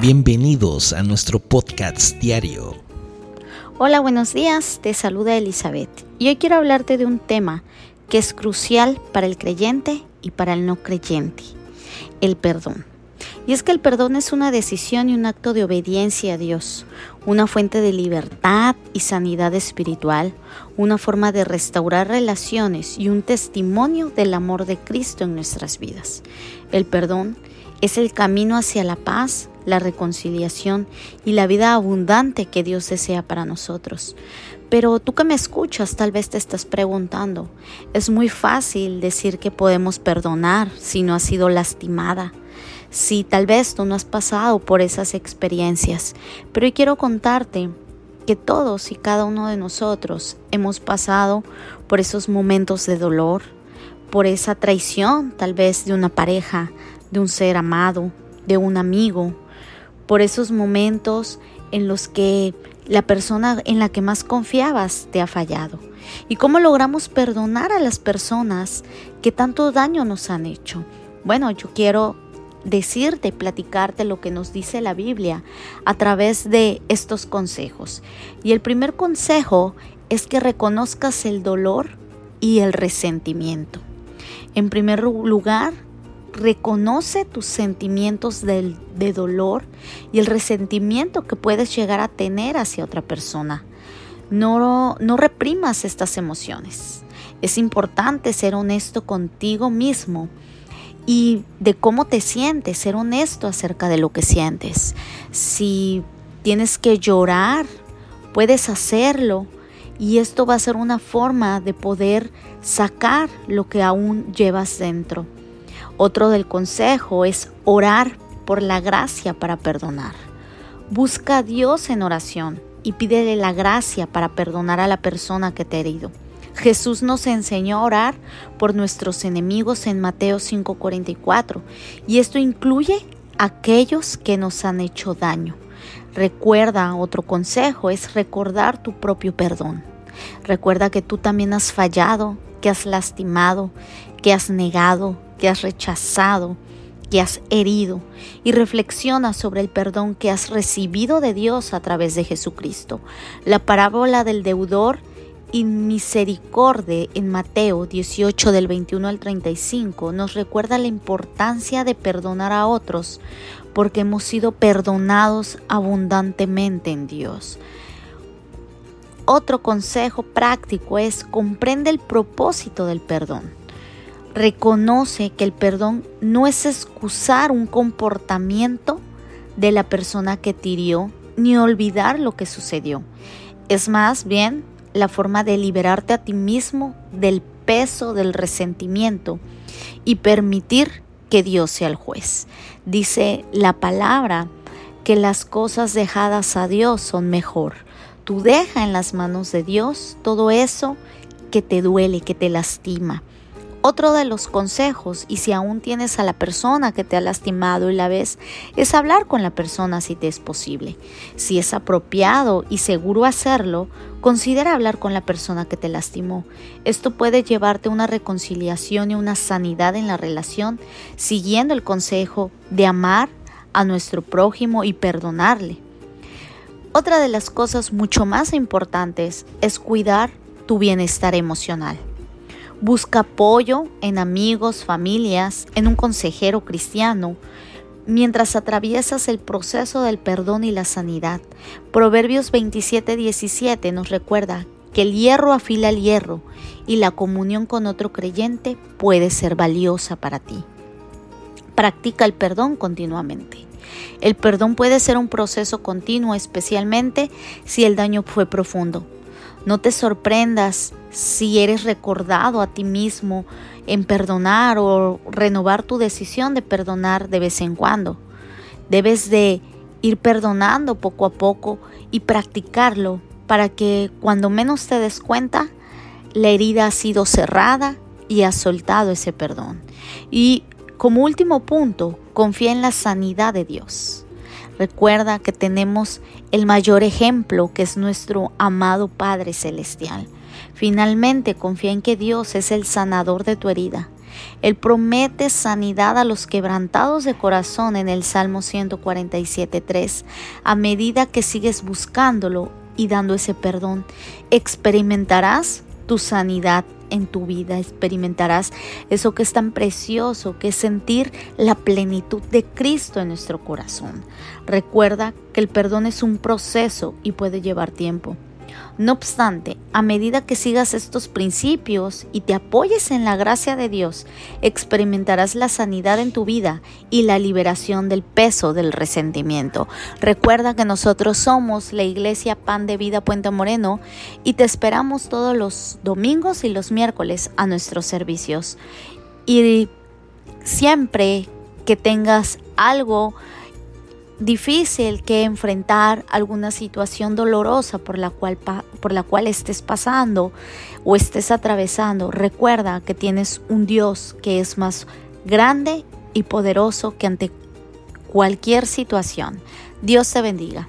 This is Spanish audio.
Bienvenidos a nuestro podcast diario. Hola, buenos días, te saluda Elizabeth y hoy quiero hablarte de un tema que es crucial para el creyente y para el no creyente, el perdón. Y es que el perdón es una decisión y un acto de obediencia a Dios, una fuente de libertad y sanidad espiritual, una forma de restaurar relaciones y un testimonio del amor de Cristo en nuestras vidas. El perdón es el camino hacia la paz, la reconciliación y la vida abundante que Dios desea para nosotros. Pero tú que me escuchas tal vez te estás preguntando, es muy fácil decir que podemos perdonar si no has sido lastimada, si tal vez tú no has pasado por esas experiencias, pero hoy quiero contarte que todos y cada uno de nosotros hemos pasado por esos momentos de dolor, por esa traición tal vez de una pareja, de un ser amado, de un amigo, por esos momentos en los que la persona en la que más confiabas te ha fallado. ¿Y cómo logramos perdonar a las personas que tanto daño nos han hecho? Bueno, yo quiero decirte, platicarte lo que nos dice la Biblia a través de estos consejos. Y el primer consejo es que reconozcas el dolor y el resentimiento. En primer lugar, reconoce tus sentimientos de, dolor y el resentimiento que puedes llegar a tener hacia otra persona. No, no reprimas estas emociones. Es importante ser honesto contigo mismo y de cómo te sientes, ser honesto acerca de lo que sientes. Si tienes que llorar, puedes hacerlo y esto va a ser una forma de poder sacar lo que aún llevas dentro. Otro del consejo es orar por la gracia para perdonar. Busca a Dios en oración y pídele la gracia para perdonar a la persona que te ha herido. Jesús nos enseñó a orar por nuestros enemigos en Mateo 5:44 y esto incluye aquellos que nos han hecho daño. Recuerda, otro consejo es recordar tu propio perdón. Recuerda que tú también has fallado, que has lastimado, que has negado, que has rechazado, que has herido y reflexiona sobre el perdón que has recibido de Dios a través de Jesucristo. La parábola del deudor y misericordia en Mateo 18 del 21 al 35 nos recuerda la importancia de perdonar a otros porque hemos sido perdonados abundantemente en Dios. Otro consejo práctico es comprende el propósito del perdón. Reconoce que el perdón no es excusar un comportamiento de la persona que te hirió ni olvidar lo que sucedió. Es más bien la forma de liberarte a ti mismo del peso del resentimiento y permitir que Dios sea el juez. Dice la palabra que las cosas dejadas a Dios son mejor. Tú deja en las manos de Dios todo eso que te duele, que te lastima. Otro de los consejos, y si aún tienes a la persona que te ha lastimado y la ves, es hablar con la persona si te es posible. Si es apropiado y seguro hacerlo, considera hablar con la persona que te lastimó. Esto puede llevarte a una reconciliación y una sanidad en la relación, siguiendo el consejo de amar a nuestro prójimo y perdonarle. Otra de las cosas mucho más importantes es cuidar tu bienestar emocional. Busca apoyo en amigos, familias, en un consejero cristiano, mientras atraviesas el proceso del perdón y la sanidad. Proverbios 27, 17 nos recuerda que el hierro afila el hierro y la comunión con otro creyente puede ser valiosa para ti. Practica el perdón continuamente. El perdón puede ser un proceso continuo, especialmente si el daño fue profundo. No te sorprendas si eres recordado a ti mismo en perdonar o renovar tu decisión de perdonar de vez en cuando. Debes de ir perdonando poco a poco y practicarlo para que cuando menos te des cuenta, la herida ha sido cerrada y has soltado ese perdón. Y como último punto, confía en la sanidad de Dios. Recuerda que tenemos el mayor ejemplo que es nuestro amado Padre Celestial. Finalmente confía en que Dios es el sanador de tu herida Él promete sanidad a los quebrantados de corazón en el Salmo 147.3. A medida que sigues buscándolo y dando ese perdón, experimentarás tu sanidad en tu vida, experimentarás eso que es tan precioso, que es sentir la plenitud de Cristo en nuestro corazón. Recuerda que el perdón es un proceso y puede llevar tiempo. No obstante, a medida que sigas estos principios y te apoyes en la gracia de Dios, experimentarás la sanidad en tu vida y la liberación del peso del resentimiento. Recuerda que nosotros somos la iglesia Pan de Vida Puente Moreno y te esperamos todos los domingos y los miércoles a nuestros servicios. Y siempre que tengas algo difícil que enfrentar alguna situación dolorosa por la cual, por la cual estés pasando o estés atravesando, recuerda que tienes un Dios que es más grande y poderoso que ante cualquier situación. Dios te bendiga.